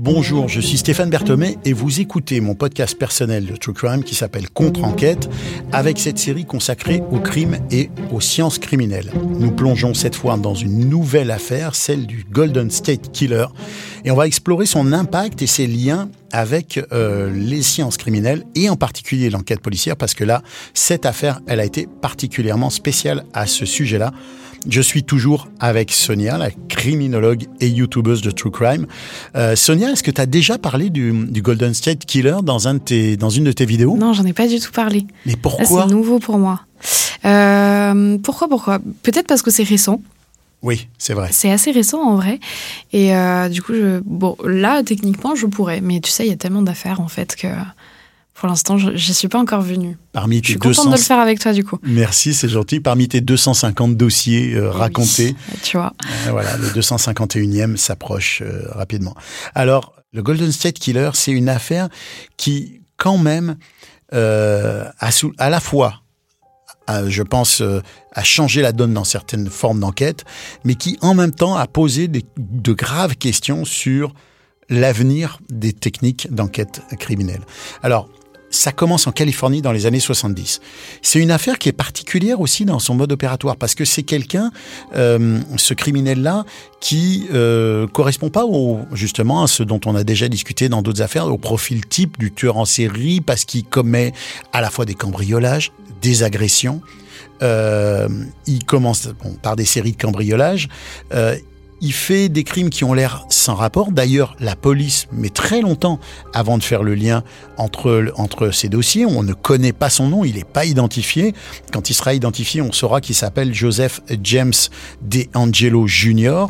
Bonjour, je suis Stéphane Berthomé et vous écoutez mon podcast personnel de True Crime qui s'appelle Contre-enquête avec cette série consacrée au crime et aux sciences criminelles. Nous plongeons cette fois dans une nouvelle affaire, celle du Golden State Killer, et on va explorer son impact et ses liens avec euh, les sciences criminelles et en particulier l'enquête policière parce que là, cette affaire, elle a été particulièrement spéciale à ce sujet-là. Je suis toujours avec Sonia, la criminologue et youtubeuse de True Crime. Euh, Sonia, est-ce que tu as déjà parlé du, Golden State Killer dans, un de tes, dans une de tes vidéos? Non, j'en ai pas du tout parlé. Mais pourquoi? C'est nouveau pour moi. Euh, pourquoi Pourquoi? Peut-être parce que c'est récent. Oui, c'est vrai. C'est assez récent en vrai. Et euh, du coup, je, bon, là, techniquement, je pourrais. Mais tu sais, il y a tellement d'affaires en fait que pour l'instant, je n'y suis pas encore venu. Parmi je suis contente de le faire avec toi, du coup. Merci, c'est gentil. Parmi tes 250 dossiers euh, racontés, tu vois. Euh, voilà, le 251e s'approche euh, rapidement. Alors, le Golden State Killer, c'est une affaire qui, quand même, a à la fois je pense, a changé la donne dans certaines formes d'enquête, mais qui en même temps a posé de graves questions sur l'avenir des techniques d'enquête criminelle. Alors, ça commence en Californie dans les années 70. C'est une affaire qui est particulière aussi dans son mode opératoire parce que c'est quelqu'un, euh, ce criminel-là, qui euh, correspond pas au, justement à ce dont on a déjà discuté dans d'autres affaires, au profil type du tueur en série parce qu'il commet à la fois des cambriolages, des agressions. Euh, il commence par des séries de cambriolages. Euh, il fait des crimes qui ont l'air sans rapport. D'ailleurs, la police met très longtemps avant de faire le lien entre, entre ces dossiers. On ne connaît pas son nom, il n'est pas identifié. Quand il sera identifié, on saura qu'il s'appelle Joseph James DeAngelo Jr.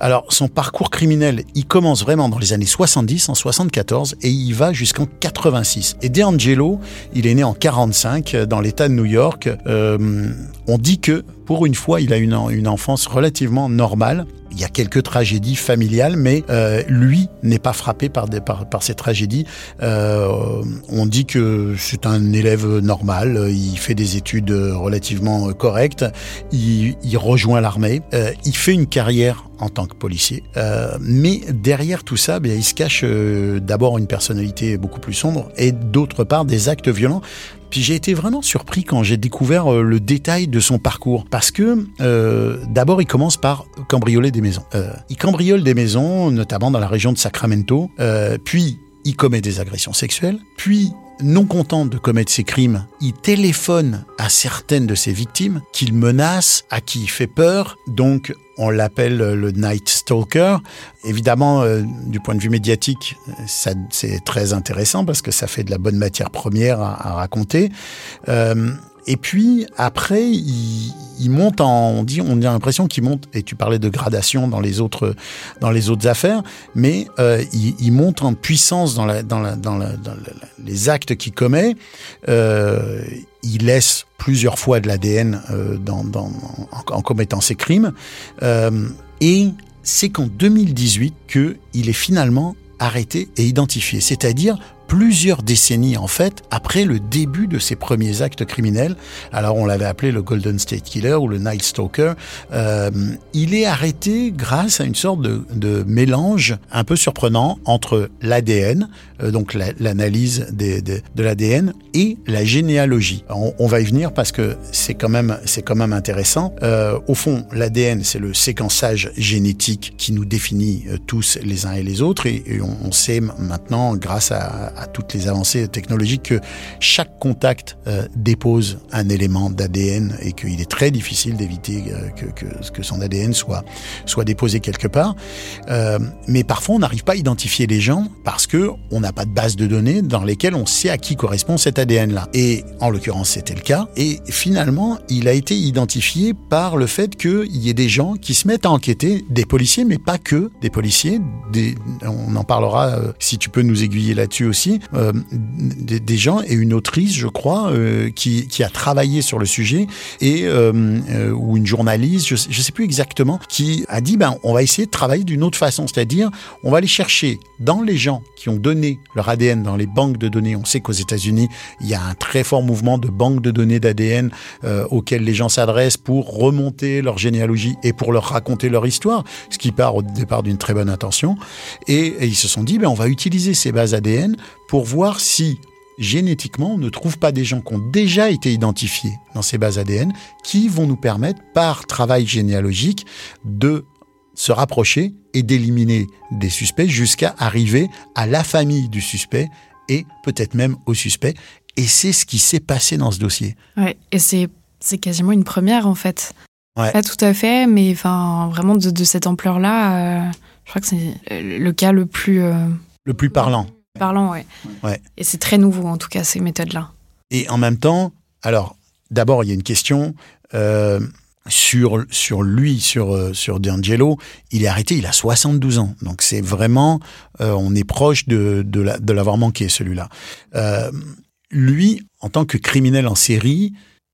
Alors, son parcours criminel, il commence vraiment dans les années 70, en 74, et il va jusqu'en 86. Et DeAngelo, il est né en 45 dans l'État de New York. Euh, on dit que, pour une fois, il a une, une enfance relativement normale. Il y a quelques tragédies familiales, mais euh, lui n'est pas frappé par, des, par, par ces tragédies. Euh, on dit que c'est un élève normal, il fait des études relativement correctes, il, il rejoint l'armée, euh, il fait une carrière en tant que policier. Euh, mais derrière tout ça, bien, il se cache euh, d'abord une personnalité beaucoup plus sombre et d'autre part des actes violents. Puis j'ai été vraiment surpris quand j'ai découvert euh, le détail de son parcours. Parce que euh, d'abord, il commence par cambrioler des maisons. Euh, il cambriole des maisons, notamment dans la région de Sacramento. puis, il commet des agressions sexuelles. Puis, non content de commettre ces crimes, il téléphone à certaines de ses victimes qu'il menace, à qui il fait peur. Donc, on l'appelle le Night Stalker. Évidemment, euh, du point de vue médiatique, c'est très intéressant parce que ça fait de la bonne matière première à, raconter. Euh, et puis après, il, monte en, on on a l'impression qu'il monte. Et tu parlais de gradation dans les autres, affaires, mais euh, il, monte en puissance dans, les actes qu'il commet. Euh, il laisse plusieurs fois de l'ADN euh, en, commettant ses crimes. Euh, et c'est qu'en 2018 qu'il est finalement arrêté et identifié, c'est-à-dire plusieurs décennies en fait après le début de ses premiers actes criminels. Alors on l'avait appelé le Golden State Killer ou le Night Stalker. Euh, il est arrêté grâce à une sorte de, mélange un peu surprenant entre l'ADN, euh, donc l'analyse de, l'ADN et la généalogie. On, va y venir parce que c'est quand même c'est quand même intéressant. Euh, au fond, l'ADN c'est le séquençage génétique qui nous définit tous les uns et les autres et, on, sait maintenant grâce à toutes les avancées technologiques que chaque contact euh, dépose un élément d'ADN et qu'il est très difficile d'éviter euh, que, que, son ADN soit, soit déposé quelque part. Euh, mais parfois, on n'arrive pas à identifier les gens parce que on n'a pas de base de données dans lesquelles on sait à qui correspond cet ADN-là. Et en l'occurrence, c'était le cas. Et finalement, il a été identifié par le fait qu'il y ait des gens qui se mettent à enquêter, des policiers, mais pas que des policiers. On en parlera si tu peux nous aiguiller là-dessus aussi euh, des, des, gens et une autrice, je crois, euh, qui, qui, a travaillé sur le sujet et euh, ou une journaliste, je, ne sais plus exactement, qui a dit ben on va essayer de travailler d'une autre façon, c'est-à-dire on va aller chercher dans les gens qui ont donné leur ADN dans les banques de données. On sait qu'aux États-Unis il y a un très fort mouvement de banques de données d'ADN auxquelles les gens s'adressent pour remonter leur généalogie et pour leur raconter leur histoire, ce qui part au départ d'une très bonne intention. Et, et ils se sont dit ben on va utiliser ces bases ADN pour voir si génétiquement on ne trouve pas des gens qui ont déjà été identifiés dans ces bases ADN qui vont nous permettre, par travail généalogique, de se rapprocher et d'éliminer des suspects jusqu'à arriver à la famille du suspect et peut-être même au suspect. Et c'est ce qui s'est passé dans ce dossier. Ouais, et c'est, c'est quasiment une première en fait. Ouais. Pas tout à fait, mais enfin vraiment de, de cette ampleur-là, euh, je crois que c'est le cas le plus... Euh, le plus parlant. Parlant, ouais. ouais. Et c'est très nouveau, en tout cas, ces méthodes-là. Et en même temps, alors, d'abord, il y a une question euh, sur, sur lui, sur, euh, sur D'Angelo. Il est arrêté, il a 72 ans. Donc, c'est vraiment, euh, on est proche de, de, la, de l'avoir manqué, celui-là. Euh, lui, en tant que criminel en série,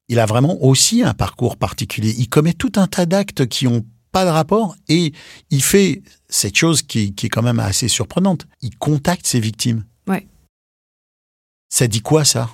il a vraiment aussi un parcours particulier. Il commet tout un tas d'actes qui ont pas de rapport et il fait cette chose qui, qui, est quand même assez surprenante. Il contacte ses victimes. Ouais. Ça dit quoi ça?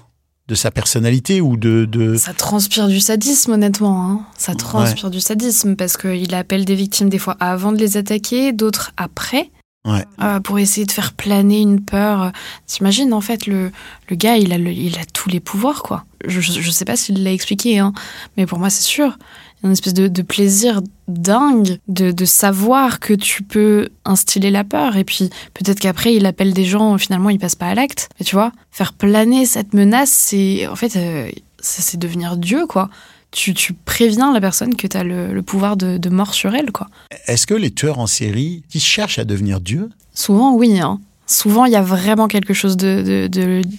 De sa personnalité ou de, de... Ça transpire du sadisme honnêtement. Hein. Ça transpire ouais. du sadisme parce qu'il appelle des victimes des fois avant de les attaquer, d'autres après. Ouais. Euh, pour essayer de faire planer une peur. T'imagines, en fait, le, le gars, il a, le, il a tous les pouvoirs, quoi. Je, je, je sais pas s'il l'a expliqué, hein, mais pour moi, c'est sûr une espèce de, de plaisir dingue de, de, savoir que tu peux instiller la peur. Et puis peut-être qu'après, il appelle des gens, finalement, il passe pas à l'acte. Mais tu vois, faire planer cette menace, c'est en fait, euh, c'est devenir Dieu, quoi. Tu, tu, préviens la personne que tu as le, le, pouvoir de, de, mort sur elle, quoi. Est-ce que les tueurs en série, ils cherchent à devenir Dieu? Souvent, oui. Hein. Souvent, il y a vraiment quelque chose de,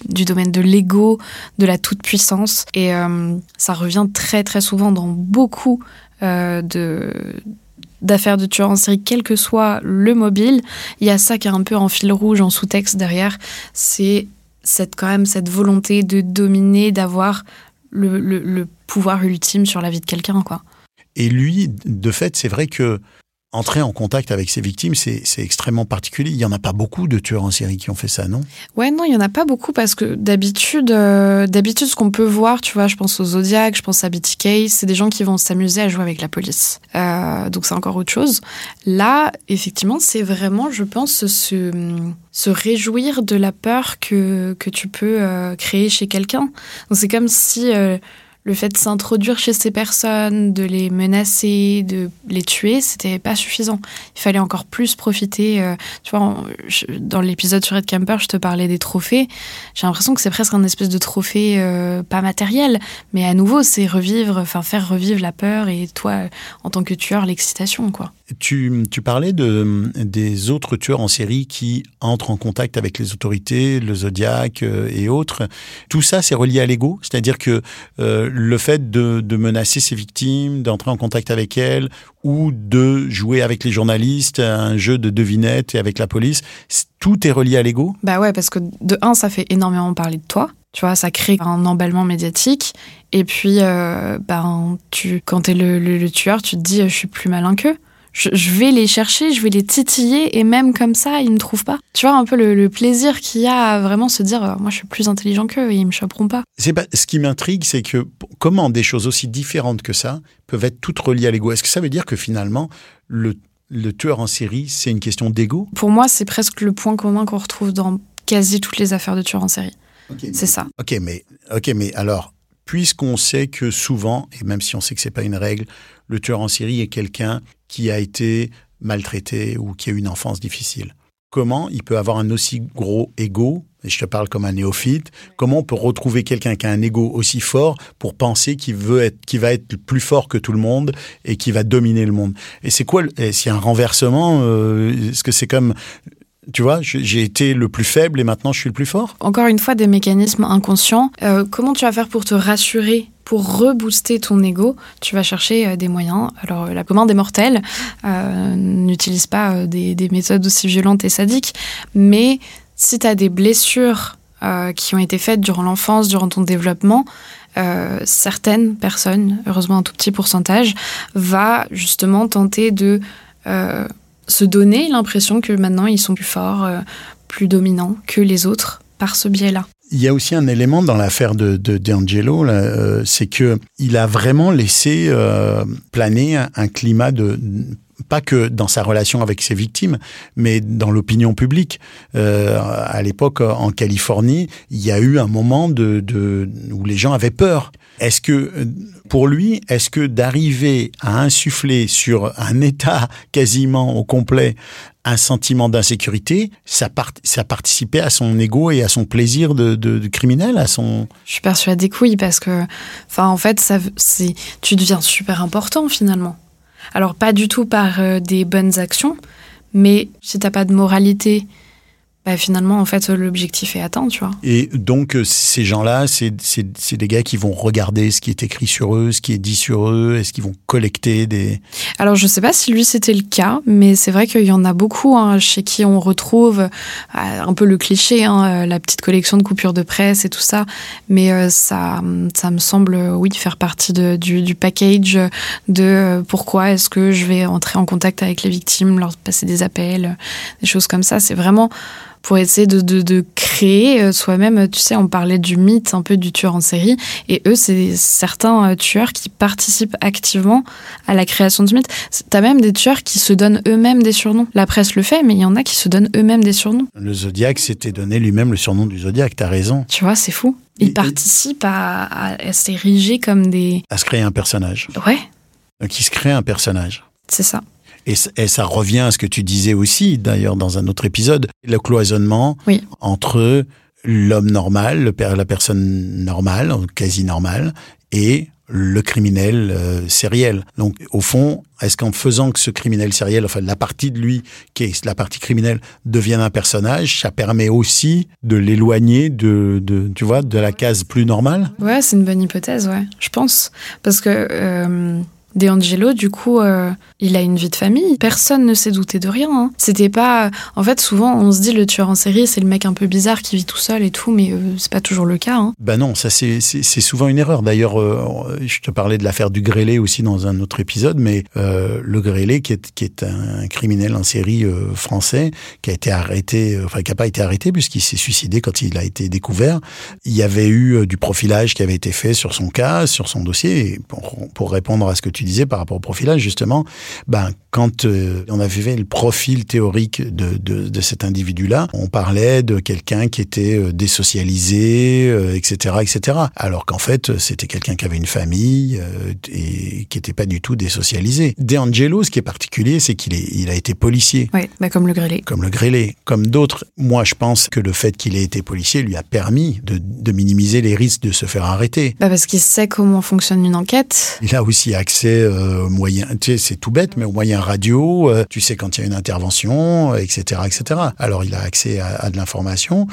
du domaine de l'ego, de la toute-puissance. Et euh, ça revient très, très souvent dans beaucoup euh, d'affaires de tueurs en série, quel que soit le mobile. Il y a ça qui est un peu en fil rouge, en sous-texte derrière. C'est cette, quand même cette volonté de dominer, d'avoir le, le, le pouvoir ultime sur la vie de quelqu'un, quoi. Et lui, de fait, c'est vrai que entrer en contact avec ses victimes, c'est extrêmement particulier. Il n'y en a pas beaucoup de tueurs en série qui ont fait ça, non? Ouais, non, il n'y en a pas beaucoup parce que d'habitude, euh, d'habitude, ce qu'on peut voir, tu vois, je pense aux Zodiac, je pense à BTK, c'est des gens qui vont s'amuser à jouer avec la police. Euh, donc c'est encore autre chose. Là, effectivement, c'est vraiment, je pense, se, se réjouir de la peur que, que tu peux euh, créer chez quelqu'un. Donc c'est comme si le fait de s'introduire chez ces personnes, de les menacer, de les tuer, c'était pas suffisant. Il fallait encore plus profiter. Euh, tu vois, dans l'épisode sur Red Camper, je te parlais des trophées. J'ai l'impression que c'est presque un espèce de trophée euh, pas matériel, mais à nouveau, c'est revivre, enfin faire revivre la peur et toi, en tant que tueur, l'excitation, quoi. Tu, parlais de, des autres tueurs en série qui entrent en contact avec les autorités, le Zodiac euh, et autres. Tout ça, c'est relié à l'ego, c'est-à-dire que euh, le fait de, menacer ses victimes, d'entrer en contact avec elles, ou de jouer avec les journalistes, un jeu de devinette et avec la police, tout est relié à l'ego? Bah ouais, parce que de un, ça fait énormément parler de toi. Tu vois, ça crée un emballement médiatique. Et puis, euh, ben, tu, quand t'es le, le tueur, tu te dis, je suis plus malin qu'eux je, je, vais les chercher, je vais les titiller et même comme ça, ils ne trouvent pas. Tu vois un peu le, le plaisir qu'il y a à vraiment se dire, euh, moi je suis plus intelligent qu'eux et ils me choperont pas. C'est pas ce qui m'intrigue, c'est que comment des choses aussi différentes que ça peuvent être toutes reliées à l'ego? Est-ce que ça veut dire que finalement le, le tueur en série, c'est une question d'ego? Pour moi, c'est presque le point commun qu'on retrouve dans quasi toutes les affaires de tueurs en série. Okay, c'est ça. Ok, mais ok, mais alors puisqu'on sait que souvent, et même si on sait que c'est pas une règle, le tueur en série est quelqu'un qui a été maltraité ou qui a eu une enfance difficile. Comment il peut avoir un aussi gros ego, et je te parle comme un néophyte, comment on peut retrouver quelqu'un qui a un ego aussi fort pour penser qu'il veut être, qu'il va être plus fort que tout le monde et qui va dominer le monde? Et c'est quoi, s'il y a un renversement, euh, est-ce que c'est comme tu vois, j'ai été le plus faible et maintenant je suis le plus fort. Encore une fois, des mécanismes inconscients. Euh, comment tu vas faire pour te rassurer pour rebooster ton ego, tu vas chercher euh, des moyens. Alors, la commande des mortels euh, n'utilise pas euh, des, des, méthodes aussi violentes et sadiques, mais si tu as des blessures euh, qui ont été faites durant l'enfance, durant ton développement, euh, certaines personnes, heureusement un tout petit pourcentage, va justement tenter de euh, se donner l'impression que maintenant ils sont plus forts, euh, plus dominants que les autres par ce biais-là. Il y a aussi un élément dans l'affaire de, D'Angelo, euh, c'est que il a vraiment laissé euh, planer un climat de pas que dans sa relation avec ses victimes, mais dans l'opinion publique. Euh, à l'époque, en Californie, il y a eu un moment où les gens avaient peur. Est-ce que, pour lui, est-ce que d'arriver à insuffler sur un État quasiment au complet un sentiment d'insécurité, ça, part, ça participait à son ego et à son plaisir de, criminel, à son. Je suis persuadée que oui, parce que, en fait, tu deviens super important finalement. Alors pas du tout par euh, des bonnes actions, mais si t'as pas de moralité, bah, finalement, en fait, l'objectif est atteint, tu vois. Et donc, euh, ces gens-là, c'est c'est- c'est des gars qui vont regarder ce qui est écrit sur eux, ce qui est dit sur eux, est-ce qu'ils vont collecter des... Alors, je sais pas si lui c'était le cas, mais c'est vrai qu'il y en a beaucoup hein, chez qui on retrouve euh, un peu le cliché, hein, euh, la petite collection de coupures de presse et tout ça. Mais ça, ça me semble, oui, faire partie de, du, du package de pourquoi est-ce que je vais entrer en contact avec les victimes, leur passer des appels, des choses comme ça. C'est vraiment pour essayer de, de, de créer euh, soi-même, tu sais, on parlait du mythe un peu du tueur en série, et eux, c'est certains euh, tueurs qui participent activement à la création de mythes. T'as même des tueurs qui se donnent eux-mêmes des surnoms. La presse le fait, mais il y en a qui se donnent eux-mêmes des surnoms. Le Zodiac s'était donné lui-même le surnom du Zodiac, t'as raison, Tu vois, c'est fou. Et- Ils participent à, à, à s'ériger comme des... à se créer un personnage. Ouais, Donc, il se crée un personnage. c'est ça. Et, ça revient à ce que tu disais aussi, d'ailleurs, dans un autre épisode, le cloisonnement Oui. entre l'homme normal, la personne normale, quasi normale, et le criminel euh, sériel. Donc, au fond, est-ce qu'en faisant que ce criminel sériel, enfin la partie de lui qui est la partie criminelle, devienne un personnage, ça permet aussi de l'éloigner de, de, tu vois, de la case plus normale? Ouais, c'est une bonne hypothèse, ouais, je pense. Parce que euh, D'Angelo, du coup, euh, il a une vie de famille. Personne ne s'est douté de rien. hein. C'était pas. En fait, souvent, on se dit le tueur en série, c'est le mec un peu bizarre qui vit tout seul et tout, mais euh, c'est pas toujours le cas. hein. Ben non, ça c'est souvent une erreur. D'ailleurs, euh, je te parlais de l'affaire du grêlé aussi dans un autre épisode, mais euh, le grêlé qui est, qui est un criminel en série français qui a été arrêté, enfin qui n'a pas été arrêté puisqu'il s'est suicidé quand il a été découvert. Il y avait eu du profilage qui avait été fait sur son cas, sur son dossier. Pour, pour répondre à ce que tu disais par rapport au profilage, justement, ben quand euh, on avait fait le profil théorique de, de, de cet individu-là, on parlait de quelqu'un qui était euh, désocialisé, euh, etc., etc. Alors qu'en fait, c'était quelqu'un qui avait une famille et qui n'était pas du tout désocialisé. D'Angelo, ce qui est particulier, c'est qu'il il a été policier. Ouais, bah comme le grêlé. Comme le grêlé, comme d'autres. Moi, je pense que le fait qu'il ait été policier lui a permis de, de minimiser les risques de se faire arrêter. Bah parce qu'il sait comment fonctionne une enquête. Il a aussi accès euh, sais, c'est tout bête, mais aux moyens radio, euh, tu sais quand il y a une intervention, euh, etc., etc. Alors il a accès à, de l'information.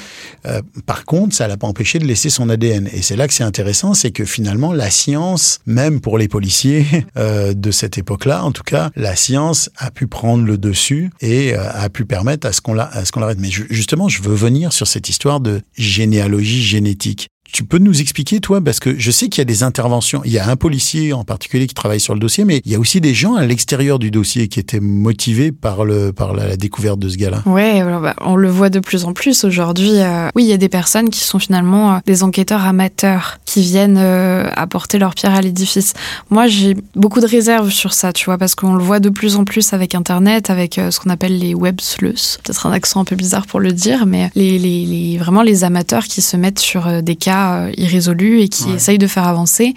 Par contre, ça l'a pas empêché de laisser son ADN. Et c'est là que c'est intéressant, c'est que finalement la science, même pour les policiers de cette époque-là, en tout cas, la science a pu prendre le dessus et a pu permettre à ce qu'on l'arrête. Mais ju- justement, je veux venir sur cette histoire de généalogie génétique. Tu peux nous expliquer, toi, parce que je sais qu'il y a des interventions. Il y a un policier en particulier qui travaille sur le dossier, mais il y a aussi des gens à l'extérieur du dossier qui étaient motivés par le par la, découverte de ce gars-là. Ouais, bah, on le voit de plus en plus aujourd'hui. euh, oui, il y a des personnes qui sont finalement euh, des enquêteurs amateurs qui viennent euh, apporter leur pierre à l'édifice. Moi, j'ai beaucoup de réserves sur ça, tu vois, parce qu'on le voit de plus en plus avec Internet, avec euh, ce qu'on appelle les web sleuths. Peut-être un accent un peu bizarre pour le dire, mais les, les, les- vraiment les amateurs qui se mettent sur euh, des cas irrésolus et qui Ouais. essayent de faire avancer.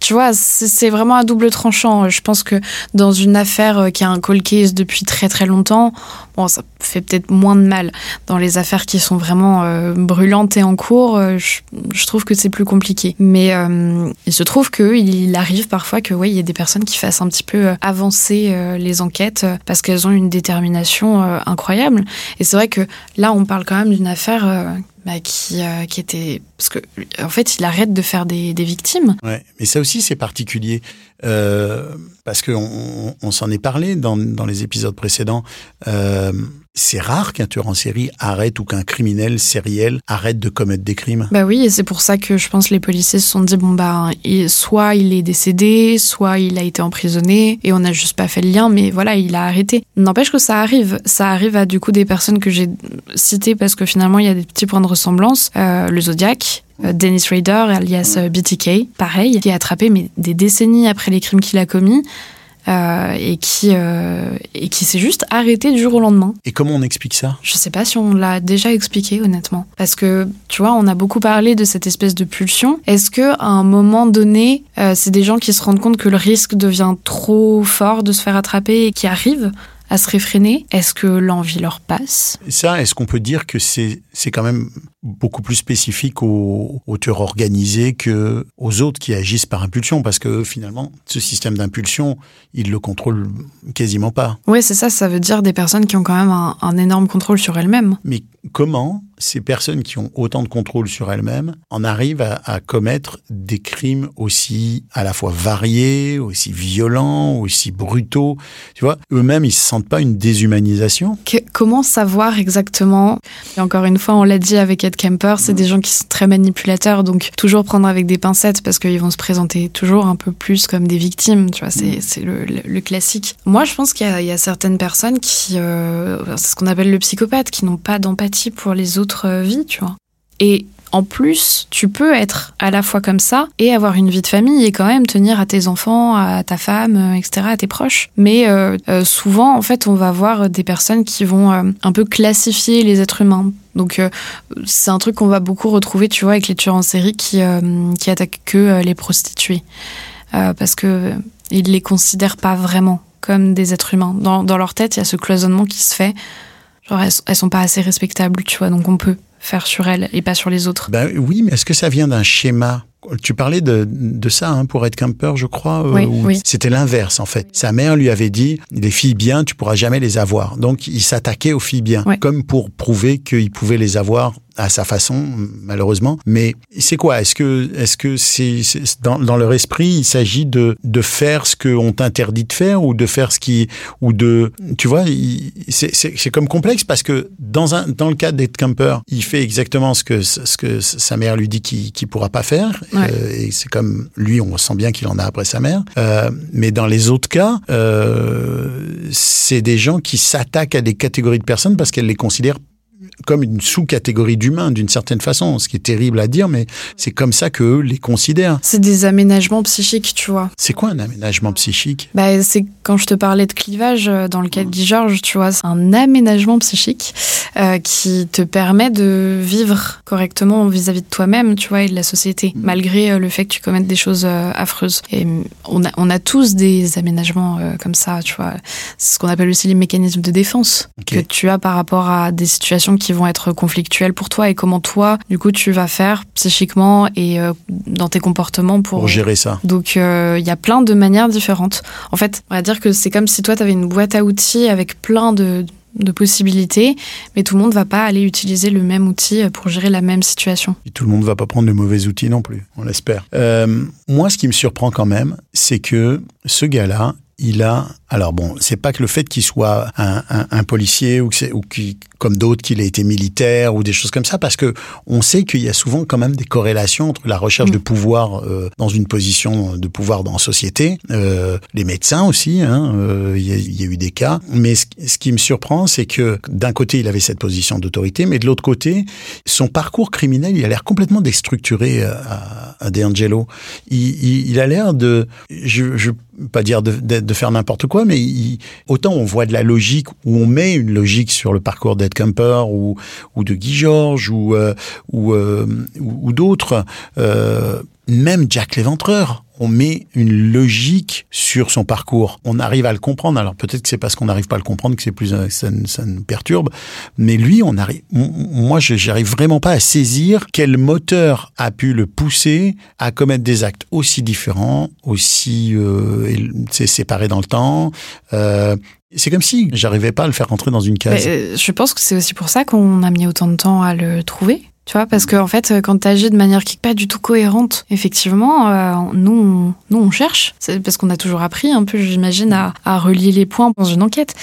Tu vois, c'est vraiment à double tranchant. Je pense que dans une affaire qui a un cold case depuis très très longtemps, bon, ça fait peut-être moins de mal. Dans les affaires qui sont vraiment euh, brûlantes et en cours, euh, je, trouve que c'est plus compliqué. Mais euh, il se trouve qu'il arrive parfois que il y a des personnes qui fassent un petit peu avancer les enquêtes parce qu'elles ont une détermination incroyable. Et c'est vrai que là, on parle quand même d'une affaire bah, qui, euh, qui était parce que en fait, il arrête de faire des, des victimes. Ouais, mais ça aussi c'est particulier euh, parce que on, on s'en est parlé dans, dans les épisodes précédents. Euh, c'est rare qu'un tueur en série arrête ou qu'un criminel sériel arrête de commettre des crimes. Bah oui, et c'est pour ça que je pense que les policiers se sont dit bon bah soit il est décédé, soit il a été emprisonné et on n'a juste pas fait le lien, mais voilà, il a arrêté. N'empêche que ça arrive, ça arrive à du coup des personnes que j'ai citées parce que finalement il y a des petits points de ressemblance. Euh, le Zodiac, euh, Dennis Rader, alias euh, BTK, pareil, qui est attrapé mais des décennies après les crimes qu'il a commis. Euh, et qui euh, et qui s'est juste arrêté du jour au lendemain. Et comment on explique ça? Je sais pas si on l'a déjà expliqué honnêtement, parce que tu vois, on a beaucoup parlé de cette espèce de pulsion. Est-ce que à un moment donné, euh, c'est des gens qui se rendent compte que le risque devient trop fort de se faire attraper et qui arrivent? À se réfréner? Est-ce que l'envie leur passe? Ça, est-ce qu'on peut dire que c'est c'est quand même beaucoup plus spécifique aux, aux tueurs organisés que aux autres qui agissent par impulsion? Parce que finalement ce système d'impulsion ils le contrôlent quasiment pas. Oui c'est ça ça veut dire des personnes qui ont quand même un, un énorme contrôle sur elles-mêmes. Mais comment ces personnes qui ont autant de contrôle sur elles-mêmes en arrivent à, à, commettre des crimes aussi à la fois variés, aussi violents, aussi brutaux Tu vois, eux-mêmes, ils se sentent pas une déshumanisation que, Comment savoir exactement? Et encore une fois, on l'a dit avec Ed Kemper, c'est mmh. des gens qui sont très manipulateurs, donc toujours prendre avec des pincettes parce qu'ils vont se présenter toujours un peu plus comme des victimes. Tu vois, c'est mmh. le, le, le, classique. Moi, je pense qu'il y, y, a certaines personnes qui, euh, c'est ce qu'on appelle le psychopathe, qui n'ont pas d'empathie pour les autres vie, tu vois. Et en plus, tu peux être à la fois comme ça et avoir une vie de famille et quand même tenir à tes enfants, à ta femme, euh, etc., à tes proches. Mais euh, euh, souvent, en fait, on va voir des personnes qui vont un peu classifier les êtres humains. Donc, c'est un truc qu'on va beaucoup retrouver, tu vois, avec les tueurs en série qui, qui attaquent que les prostituées. parce que ils les considèrent pas vraiment comme des êtres humains. Dans, dans leur tête, il y a ce cloisonnement qui se fait. Genre, elles, elles sont pas assez respectables, tu vois, donc on peut faire sur elles et pas sur les autres. Ben oui, mais est-ce que ça vient d'un schéma tu parlais de, de ça hein, pour Ed Kemper, je crois. Oui, oui. C'était l'inverse en fait. Sa mère lui avait dit les filles bien, tu pourras jamais les avoir. Donc il s'attaquait aux filles bien, ouais. comme pour prouver qu'il pouvait les avoir à sa façon, malheureusement. Mais c'est quoi? Est-ce que, est-ce que c'est, dans, dans leur esprit, il s'agit de, de faire ce qu'on t'interdit de faire ou de faire ce qui, ou de, tu vois, c'est comme complexe parce que dans un, dans le cas d'Ed Camper, il fait exactement ce que, ce que sa mère lui dit qu'il qu pourra pas faire. Euh, et c'est comme lui, on sent bien qu'il en a après sa mère. Euh, mais dans les autres cas, euh, c'est des gens qui s'attaquent à des catégories de personnes parce qu'elles les considèrent comme une sous-catégorie d'humains d'une certaine façon, ce qui est terrible à dire, mais c'est comme ça qu'eux les considèrent. C'est des aménagements psychiques, tu vois. C'est quoi un aménagement psychique? Bah, C'est quand je te parlais de clivage euh, dans le cas de Guy Georges, tu vois, c'est un aménagement psychique euh, qui te permet de vivre correctement vis-à-vis -vis de toi-même, tu vois, et de la société, mmh. malgré euh, le fait que tu commettes des choses euh, affreuses. Et on a, on a tous des aménagements euh, comme ça, tu vois. C'est ce qu'on appelle aussi les mécanismes de défense okay. que tu as par rapport à des situations qui vont être conflictuelles pour toi et comment toi, du coup, tu vas faire psychiquement et euh, dans tes comportements pour, pour gérer ça. Donc, il euh, y a plein de manières différentes. En fait, on va dire que c'est comme si toi, tu avais une boîte à outils avec plein de de possibilités, mais tout le monde va pas aller utiliser le même outil pour gérer la même situation. Et tout le monde va pas prendre de mauvais outils non plus, on l'espère. Euh, moi, ce qui me surprend quand même, c'est que ce gars-là, il a alors bon c'est pas que le fait qu'il soit un, un, un, policier ou, que ou qui comme d'autres qu'il ait été militaire ou des choses comme ça parce que on sait qu'il y a souvent quand même des corrélations entre la recherche mmh. de pouvoir euh, dans une position de pouvoir dans la société euh, les médecins aussi hein, euh, il, y a, y a eu des cas mais ce, ce qui me surprend c'est que d'un côté il avait cette position d'autorité mais de l'autre côté son parcours criminel il a l'air complètement déstructuré à, à De Angelo il, il, il a l'air de je, je pas dire de, de, de faire n'importe quoi, mais il, autant on voit de la logique ou on met une logique sur le parcours d'Ed Kemper ou, ou de Guy Georges ou, euh, ou, euh, ou, d'autres, euh, même Jack l'Éventreur, on met une logique sur son parcours. On arrive à le comprendre. Alors peut-être que c'est parce qu'on n'arrive pas à le comprendre que c'est plus ça, ça nous perturbe. Mais lui, on arrive. Moi, j'arrive vraiment pas à saisir quel moteur a pu le pousser à commettre des actes aussi différents, aussi euh, séparés dans le temps. Euh, c'est comme si j'arrivais pas à le faire rentrer dans une case. Mais, je pense que c'est aussi pour ça qu'on a mis autant de temps à le trouver. Tu vois, parce que en fait, quand tu agis de manière qui n'est pas du tout cohérente, effectivement, euh, nous, on, nous, on cherche. C'est parce qu'on a toujours appris un peu, j'imagine, à, relier les points dans une enquête.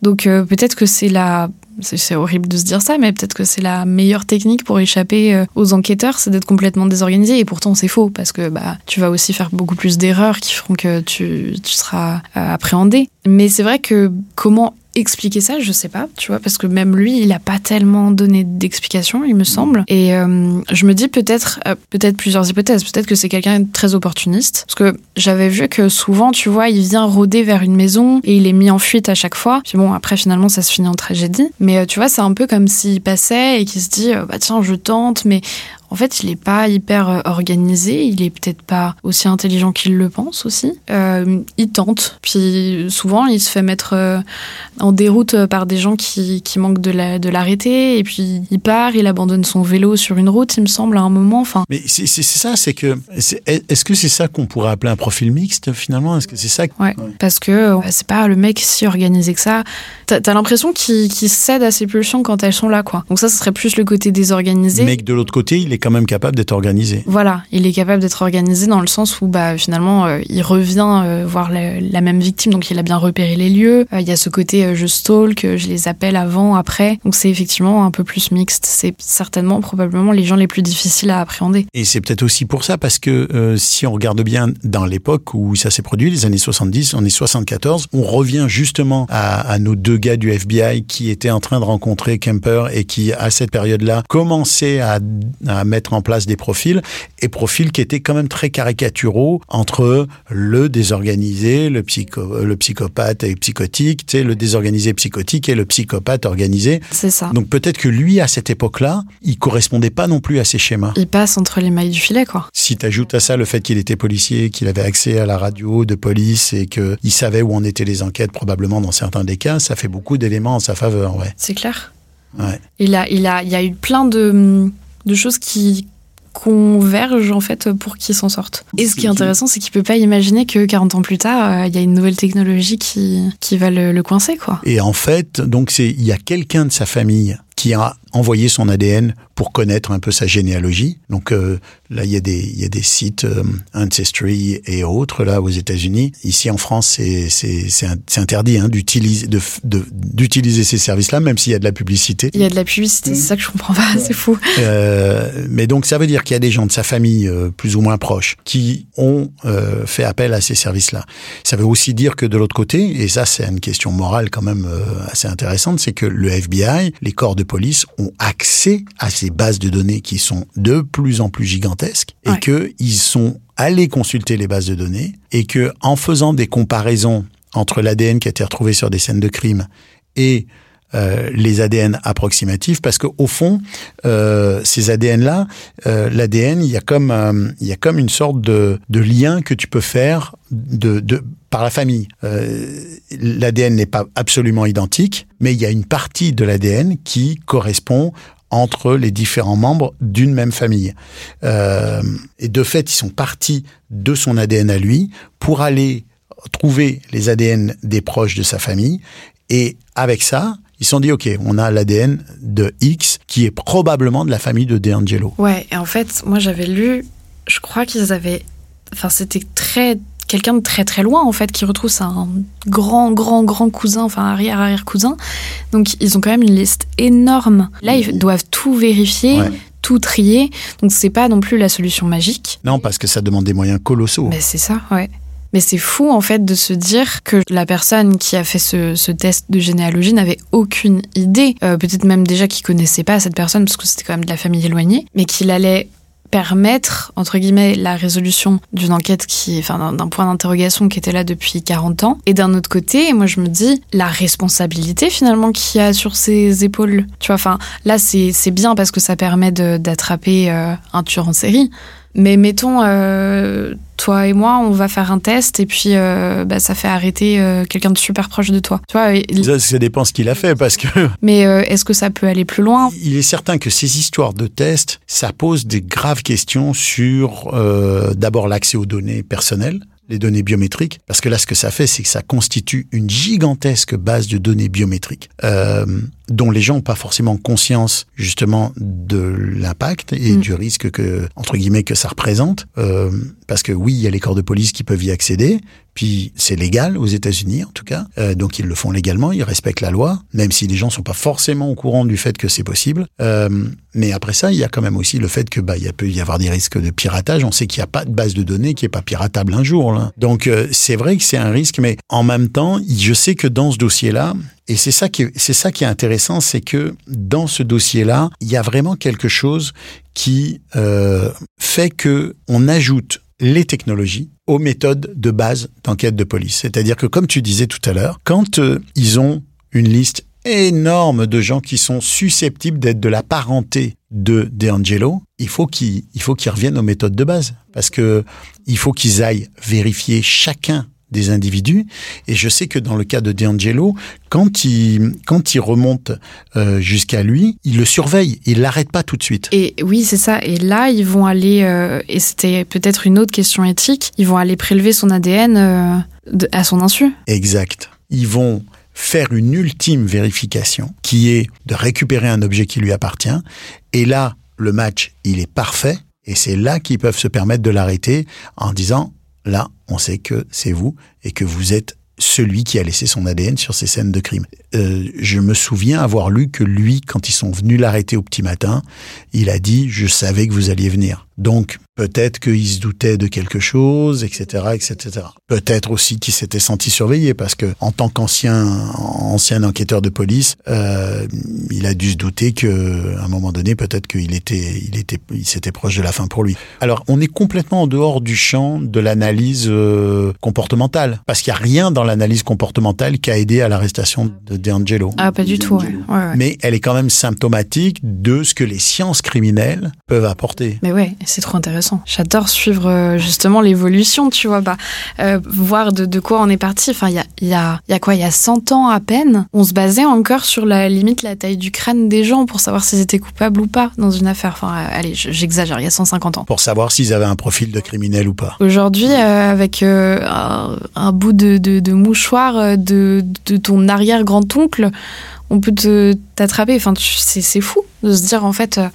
Donc euh, peut-être que c'est la c'est horrible de se dire ça, mais peut-être que c'est la meilleure technique pour échapper euh, aux enquêteurs, c'est d'être complètement désorganisé. Et pourtant, c'est faux parce que bah, tu vas aussi faire beaucoup plus d'erreurs qui feront que tu, tu seras euh, appréhendé. Mais c'est vrai que comment expliquer ça, je sais pas, tu vois, parce que même lui, il a pas tellement donné d'explication, il me semble. Et euh, je me dis peut-être, euh, peut-être plusieurs hypothèses. Peut-être que c'est quelqu'un de très opportuniste, parce que j'avais vu que souvent, tu vois, il vient rôder vers une maison et il est mis en fuite à chaque fois. Puis bon, après finalement, ça se finit en tragédie. Mais euh, tu vois, c'est un peu comme s'il passait et qu'il se dit, bah tiens, je tente, mais en fait, il n'est pas hyper euh, organisé, il est peut-être pas aussi intelligent qu'il le pense aussi. Euh, il tente, puis souvent il se fait mettre euh, en déroute par des gens qui, qui manquent de l'arrêter, et puis il part, il abandonne son vélo sur une route, il me semble, à un moment. Enfin. Mais c'est ça, c'est que est-ce que c'est ça qu'on pourrait appeler un profil mixte finalement? Est-ce que c'est ça Ouais, parce que c'est pas le mec si organisé que ça. T'as as, l'impression qu'il cède à ses pulsions quand elles sont là, quoi. Donc ça, ce serait plus le côté désorganisé. Mais que de l'autre côté, il est quand même capable d'être organisé. Voilà, il est capable d'être organisé dans le sens où bah, finalement, euh, il revient euh, voir la, même victime, donc il a bien repéré les lieux. Euh, il y a ce côté je stalk, je les appelle avant, après. Donc c'est effectivement un peu plus mixte. C'est certainement, probablement, les gens les plus difficiles à appréhender. Et c'est peut-être aussi pour ça, parce que si on regarde bien dans l'époque où ça s'est produit, les années 70, on est 74, on revient justement à, à nos deux gars du FBI qui étaient en train de rencontrer Kemper et qui, à cette période-là, commençaient à, à mettre en place des profils et profils qui étaient quand même très caricaturaux entre le désorganisé, le, psycho, le psychopathe et psychotique, tu sais, le désorganisé psychotique et le psychopathe organisé. C'est ça. Donc peut-être que lui, à cette époque-là, il correspondait pas non plus à ces schémas. Il passe entre les mailles du filet, quoi. Si tu ajoutes à ça le fait qu'il était policier, qu'il avait accès à la radio de police et qu'il savait où en étaient les enquêtes, probablement dans certains des cas, ça fait beaucoup d'éléments en sa faveur, ouais. C'est clair. Ouais. Il a, il a, il y a eu plein de, de choses qui convergent en fait pour qu'il s'en sorte. Et ce qui est intéressant, c'est qu'il peut pas imaginer que 40 ans plus tard, euh, il y a une nouvelle technologie qui, qui va le, le coincer, quoi. Et en fait, donc c'est il y a quelqu'un de sa famille qui a envoyé son ADN pour connaître un peu sa généalogie. Donc euh, là, il y a des il y a des sites euh, Ancestry et autres là aux États-Unis. Ici en France, c'est interdit hein, d'utiliser de ces services-là, même s'il y a de la publicité. Il y a de la publicité, c'est ça que je comprends pas, c'est fou. Euh, mais donc ça veut dire qu'il y a des gens de sa famille plus ou moins proches qui ont fait appel à ces services-là. Ça veut aussi dire que de l'autre côté, et ça c'est une question morale quand même assez intéressante, c'est que le FBI, les corps de police ont accès à ces bases de données qui sont de plus en plus gigantesques et que ils sont allés consulter les bases de données et que en faisant des comparaisons entre l'ADN qui a été retrouvé sur des scènes de crime et euh, les ADN approximatifs parce qu'au fond euh, ces ADN là euh, l'ADN il y a comme euh, il y a comme une sorte de, de lien que tu peux faire de, de par la famille euh, l'ADN n'est pas absolument identique mais il y a une partie de l'ADN qui correspond entre les différents membres d'une même famille. Euh, et de fait, ils sont partis de son ADN à lui pour aller trouver les ADN des proches de sa famille. Et avec ça, ils se sont dit, OK, on a l'ADN de X qui est probablement de la famille de DeAngelo. Ouais, et en fait, moi j'avais lu, je crois qu'ils avaient. Enfin, c'était très. Quelqu'un de très très loin en fait qui retrouve un grand grand grand cousin, enfin arrière arrière cousin. Donc ils ont quand même une liste énorme. Là ils doivent tout vérifier, ouais. tout trier. Donc c'est pas non plus la solution magique. Non parce que ça demande des moyens colossaux. Mais c'est ça, ouais. Mais c'est fou en fait de se dire que la personne qui a fait ce, ce test de généalogie n'avait aucune idée, euh, peut-être même déjà qu'il connaissait pas cette personne parce que c'était quand même de la famille éloignée, mais qu'il allait permettre, entre guillemets, la résolution d'une enquête qui, enfin, d'un point d'interrogation qui était là depuis 40 ans. Et d'un autre côté, moi, je me dis, la responsabilité, finalement, qu'il y a sur ses épaules. Tu vois, enfin, là, c'est bien parce que ça permet d'attraper euh, un tueur en série. Mais mettons, euh, toi et moi, on va faire un test et puis euh, bah, ça fait arrêter euh, quelqu'un de super proche de toi. Tu vois, et... ça, ça dépend ce qu'il a fait parce que. Mais euh, est-ce que ça peut aller plus loin? Il est certain que ces histoires de tests, ça pose des graves questions sur euh, d'abord l'accès aux données personnelles les données biométriques, parce que là, ce que ça fait, c'est que ça constitue une gigantesque base de données biométriques. Euh, dont les gens n'ont pas forcément conscience justement de l'impact et Mm. du risque que entre guillemets que ça représente. Euh, parce que oui, il y a les corps de police qui peuvent y accéder. Puis c'est légal aux États-Unis en tout cas, Euh, donc ils le font légalement, ils respectent la loi, même si les gens sont pas forcément au courant du fait que c'est possible. Euh, mais après ça, il y a quand même aussi le fait que bah il peut y avoir des risques de piratage. On sait qu'il n'y a pas de base de données qui est pas piratable un jour. Là. Donc euh, c'est vrai que c'est un risque, mais en même temps, je sais que dans ce dossier-là, et c'est ça qui est, intéressant, c'est que dans ce dossier-là, il y a vraiment quelque chose qui euh, fait que on ajoute les technologies aux méthodes de base d'enquête de police. C'est-à-dire que, comme tu disais tout à l'heure, quand euh, ils ont une liste énorme de gens qui sont susceptibles d'être de la parenté de DeAngelo, il faut qu'ils il faut qu'ils reviennent aux méthodes de base parce que il faut qu'ils aillent vérifier chacun des individus et je sais que dans le cas de DeAngelo quand il quand il remonte euh, jusqu'à lui il le surveille il l'arrête pas tout de suite Et oui, c'est ça. Et là, ils vont aller, euh, et c'était peut-être une autre question éthique, ils vont aller prélever son ADN euh, de- à son insu. Exact. Ils vont faire une ultime vérification qui est de récupérer un objet qui lui appartient. Et là, le match, il est parfait. Et c'est là qu'ils peuvent se permettre de l'arrêter en disant, là, on sait que c'est vous et que vous êtes celui qui a laissé son ADN sur ces scènes de crime. Euh, je me souviens avoir lu que lui, quand ils sont venus l'arrêter au petit matin, il a dit, je savais que vous alliez venir. Donc, peut-être qu'il se doutait de quelque chose, etc., etc. Peut-être aussi qu'il s'était senti surveillé parce que, en tant qu'ancien ancien enquêteur de police, euh, il a dû se douter que, à un moment donné, peut-être qu'il était, il était, il s'était proche de la fin pour lui. Alors, on est complètement en dehors du champ de l'analyse euh, comportementale parce qu'il n'y a rien dans l'analyse comportementale qui a aidé à l'arrestation de DeAngelo. Ah, pas du tout, ouais. ouais, ouais. Mais elle est quand même symptomatique de ce que les sciences criminelles peuvent apporter. Mais ouais, c'est trop intéressant. J'adore suivre euh, justement l'évolution, tu vois, bah, euh, voir de, de quoi on est parti. Enfin, il y a, y, a, y a quoi? Il y a 100 ans à peine, on se basait encore sur la limite la taille du crâne des gens pour savoir s'ils étaient coupables ou pas dans une affaire. Enfin, euh, allez, je- j'exagère, il y a 150 ans. Pour savoir s'ils avaient un profil de criminel ou pas. Aujourd'hui, avec un, un bout de, de, de mouchoir de, de ton arrière-grand-oncle, on peut t'attraper. Enfin, c'est fou de se dire en fait euh,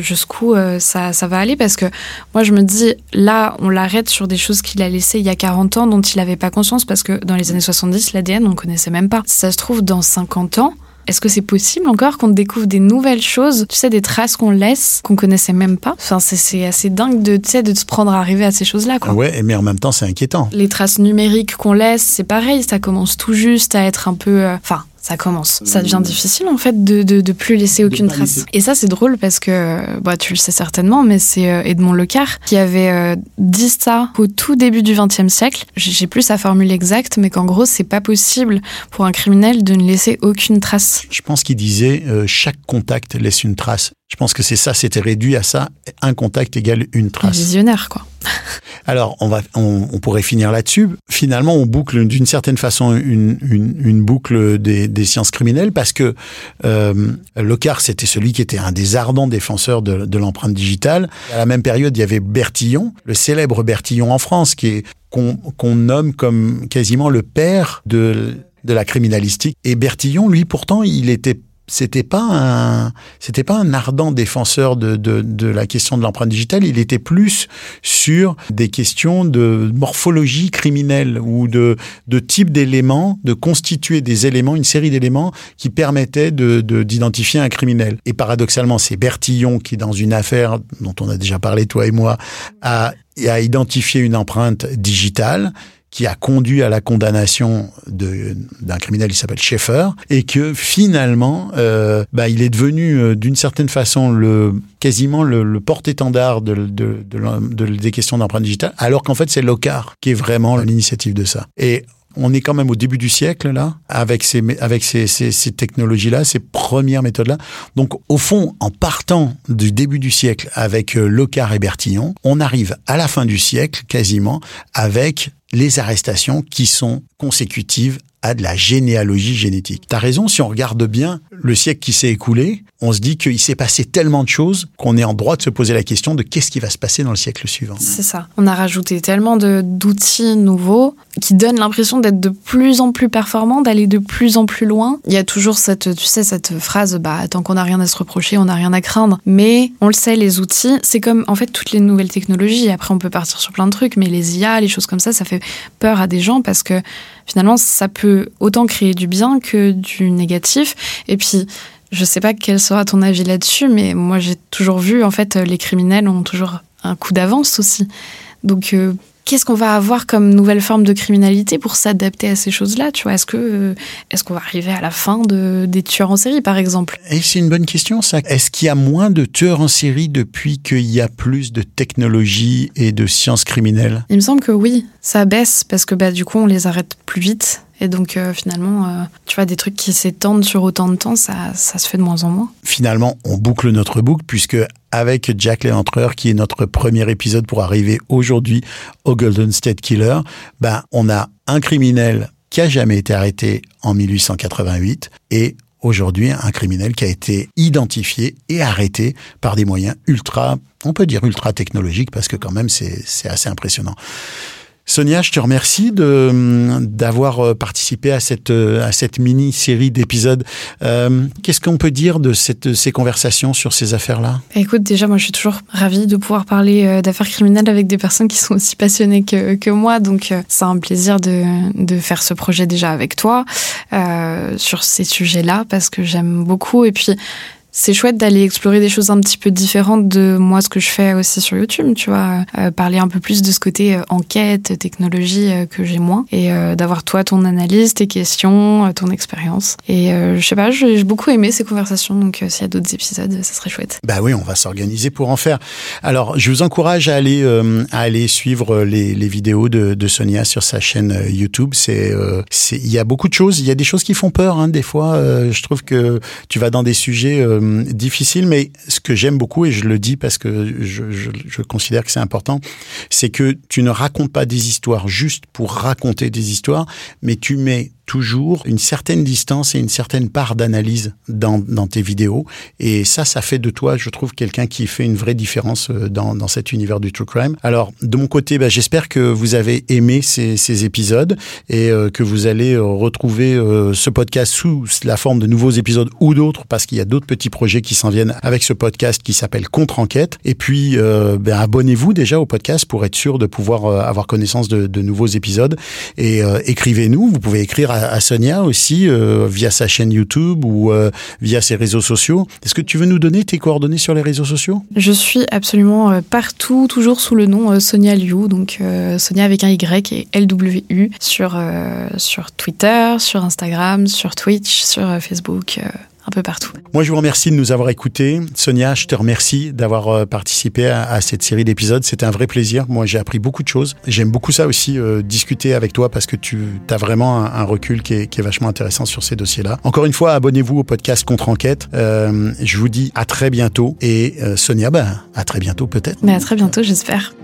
jusqu'où euh, ça, ça va aller parce que moi je me dis là on l'arrête sur des choses qu'il a laissées il y a 40 ans dont il n'avait pas conscience parce que dans les années 70 l'ADN on connaissait même pas. Si ça se trouve dans 50 ans est-ce que c'est possible encore qu'on découvre des nouvelles choses, tu sais, des traces qu'on laisse, qu'on connaissait même pas? Enfin, c'est- assez dingue de, tu sais, de se prendre à arriver à ces choses-là, quoi. Ouais, mais en même temps, c'est inquiétant. Les traces numériques qu'on laisse, c'est pareil, ça commence tout juste à être un peu... euh, Enfin, ça commence. Ça devient difficile, en fait, de, de, de plus laisser aucune trace. Et ça, c'est drôle parce que, bah, tu le sais certainement, mais c'est euh, Edmond Lecard qui avait euh, dit ça au tout début du XXe siècle. J'ai plus sa formule exacte, mais qu'en gros, c'est pas possible pour un criminel de ne laisser aucune trace. Je pense qu'il disait euh, chaque contact laisse une trace. Je pense que c'est ça, c'était réduit à ça. Un contact égale une Un trace. visionnaire, quoi. Alors, on, va, on, on pourrait finir là-dessus. Finalement, on boucle d'une certaine façon une, une, une boucle des, des sciences criminelles parce que euh, Locard, c'était celui qui était un des ardents défenseurs de, de l'empreinte digitale. À la même période, il y avait Bertillon, le célèbre Bertillon en France, qui est qu'on qu'on nomme comme quasiment le père de, de la criminalistique. Et Bertillon, lui, pourtant, il était c'était pas un c'était pas un ardent défenseur de, de, de la question de l'empreinte digitale. Il était plus sur des questions de morphologie criminelle ou de de type d'éléments de constituer des éléments une série d'éléments qui permettaient de de- d'identifier un criminel. Et paradoxalement c'est Bertillon qui dans une affaire dont on a déjà parlé toi et moi a a identifié une empreinte digitale qui a conduit à la condamnation d'un criminel qui s'appelle Schaeffer et que finalement euh, bah, il est devenu euh, d'une certaine façon le quasiment le, porte-étendard de, de, de des questions d'empreinte digitale alors qu'en fait c'est Locard qui est vraiment l'initiative de ça. Et on est quand même au début du siècle là, avec ces avec ces, ces, ces premières méthodes là. Donc au fond, en partant du début du siècle avec euh, Locard et Bertillon, on arrive à la fin du siècle quasiment avec les arrestations qui sont consécutives à de la généalogie génétique. T'as raison, si on regarde bien le siècle qui s'est écoulé, on se dit qu'il s'est passé tellement de choses qu'on est en droit de se poser la question de qu'est-ce qui va se passer dans le siècle suivant. C'est ça. On a rajouté tellement d'outils nouveaux qui donne l'impression d'être de plus en plus performant, d'aller de plus en plus loin. Il y a toujours cette, tu sais, cette phrase, bah, tant qu'on n'a rien à se reprocher, on n'a rien à craindre. Mais on le sait, les outils, c'est comme, en fait, toutes les nouvelles technologies. Après, on peut partir sur plein de trucs, mais les IA, les choses comme ça, ça fait peur à des gens parce que finalement, ça peut autant créer du bien que du négatif. Et puis, je sais pas quel sera ton avis là-dessus, mais moi, j'ai toujours vu, en fait, les criminels ont toujours un coup d'avance aussi. Donc, euh, qu'est-ce qu'on va avoir comme nouvelle forme de criminalité pour s'adapter à ces choses-là Tu vois, est-ce que euh, est-ce qu'on va arriver à la fin de, des tueurs en série, par exemple? Et c'est une bonne question, ça. Est-ce qu'il y a moins de tueurs en série depuis qu'il y a plus de technologie et de sciences criminelles? Il me semble que oui, ça baisse parce que bah du coup on les arrête plus vite. Et donc euh, finalement, euh, tu vois, des trucs qui s'étendent sur autant de temps, ça, ça se fait de moins en moins. Finalement, on boucle notre boucle puisque avec Jack l'Éventreur, qui est notre premier épisode pour arriver aujourd'hui au Golden State Killer, ben, on a un criminel qui a jamais été arrêté en 1888 et aujourd'hui un criminel qui a été identifié et arrêté par des moyens ultra, on peut dire ultra technologiques parce que quand même c'est assez impressionnant. Sonia, je te remercie de d'avoir euh, participé à cette euh, à cette mini série d'épisodes. Euh, Qu'est-ce qu'on peut dire de cette ces conversations sur ces affaires-là? Écoute, déjà, moi, je suis toujours ravie de pouvoir parler d'affaires criminelles avec des personnes qui sont aussi passionnées que, que moi. Donc, c'est un plaisir de de faire ce projet déjà avec toi sur ces sujets-là parce que j'aime beaucoup. Et puis c'est chouette d'aller explorer des choses un petit peu différentes de moi ce que je fais aussi sur YouTube, tu vois, euh, parler un peu plus de ce côté euh, enquête, technologie euh, que j'ai moins et d'avoir toi ton analyse, tes questions, ton expérience. Et je sais pas, j'ai beaucoup aimé ces conversations, donc s'il y a d'autres épisodes, ça serait chouette. Bah oui, on va s'organiser pour en faire. Alors, je vous encourage à aller à aller suivre les, vidéos de, Sonia sur sa chaîne YouTube. C'est il y a beaucoup de choses, il y a des choses qui font peur hein, des fois. je trouve que tu vas dans des sujets difficiles, mais ce que j'aime beaucoup et je le dis parce que je, je considère que c'est important, c'est que tu ne racontes pas des histoires juste pour raconter des histoires, mais tu mets toujours une certaine distance et une certaine part d'analyse dans, tes vidéos. Et ça, ça fait de toi, je trouve, quelqu'un qui fait une vraie différence dans, dans cet univers du true crime. Alors, de mon côté, bah, j'espère que vous avez aimé ces, ces épisodes et euh, que vous allez euh, retrouver euh, ce podcast sous la forme de nouveaux épisodes ou d'autres, parce qu'il y a d'autres petits projets qui s'en viennent avec ce podcast qui s'appelle Contre-enquête. Et puis, euh, ben, abonnez-vous déjà au podcast pour être sûr de pouvoir euh, avoir connaissance de, de nouveaux épisodes. Et euh, écrivez-nous. Vous pouvez écrire à, à Sonia aussi euh, via sa chaîne YouTube ou euh, via ses réseaux sociaux. Est-ce que tu veux nous donner tes coordonnées sur les réseaux sociaux? Je suis absolument euh, partout, toujours sous le nom Sonia Liu, donc Sonia avec un Y et LWU sur, Twitter, sur Instagram, sur Twitch, sur Facebook. Un peu partout. Moi, je vous remercie de nous avoir écoutés. Sonia, je te remercie d'avoir euh, participé à, à, cette série d'épisodes. C'était un vrai plaisir. Moi, j'ai appris beaucoup de choses. J'aime beaucoup ça aussi, euh, discuter avec toi parce que tu as vraiment un, un recul qui est, qui est, vachement intéressant sur ces dossiers-là. Encore une fois, abonnez-vous au podcast Contre-Enquête. Euh, je vous dis à très bientôt. Et euh, Sonia, bah, à très bientôt peut-être. Mais à très bientôt, j'espère.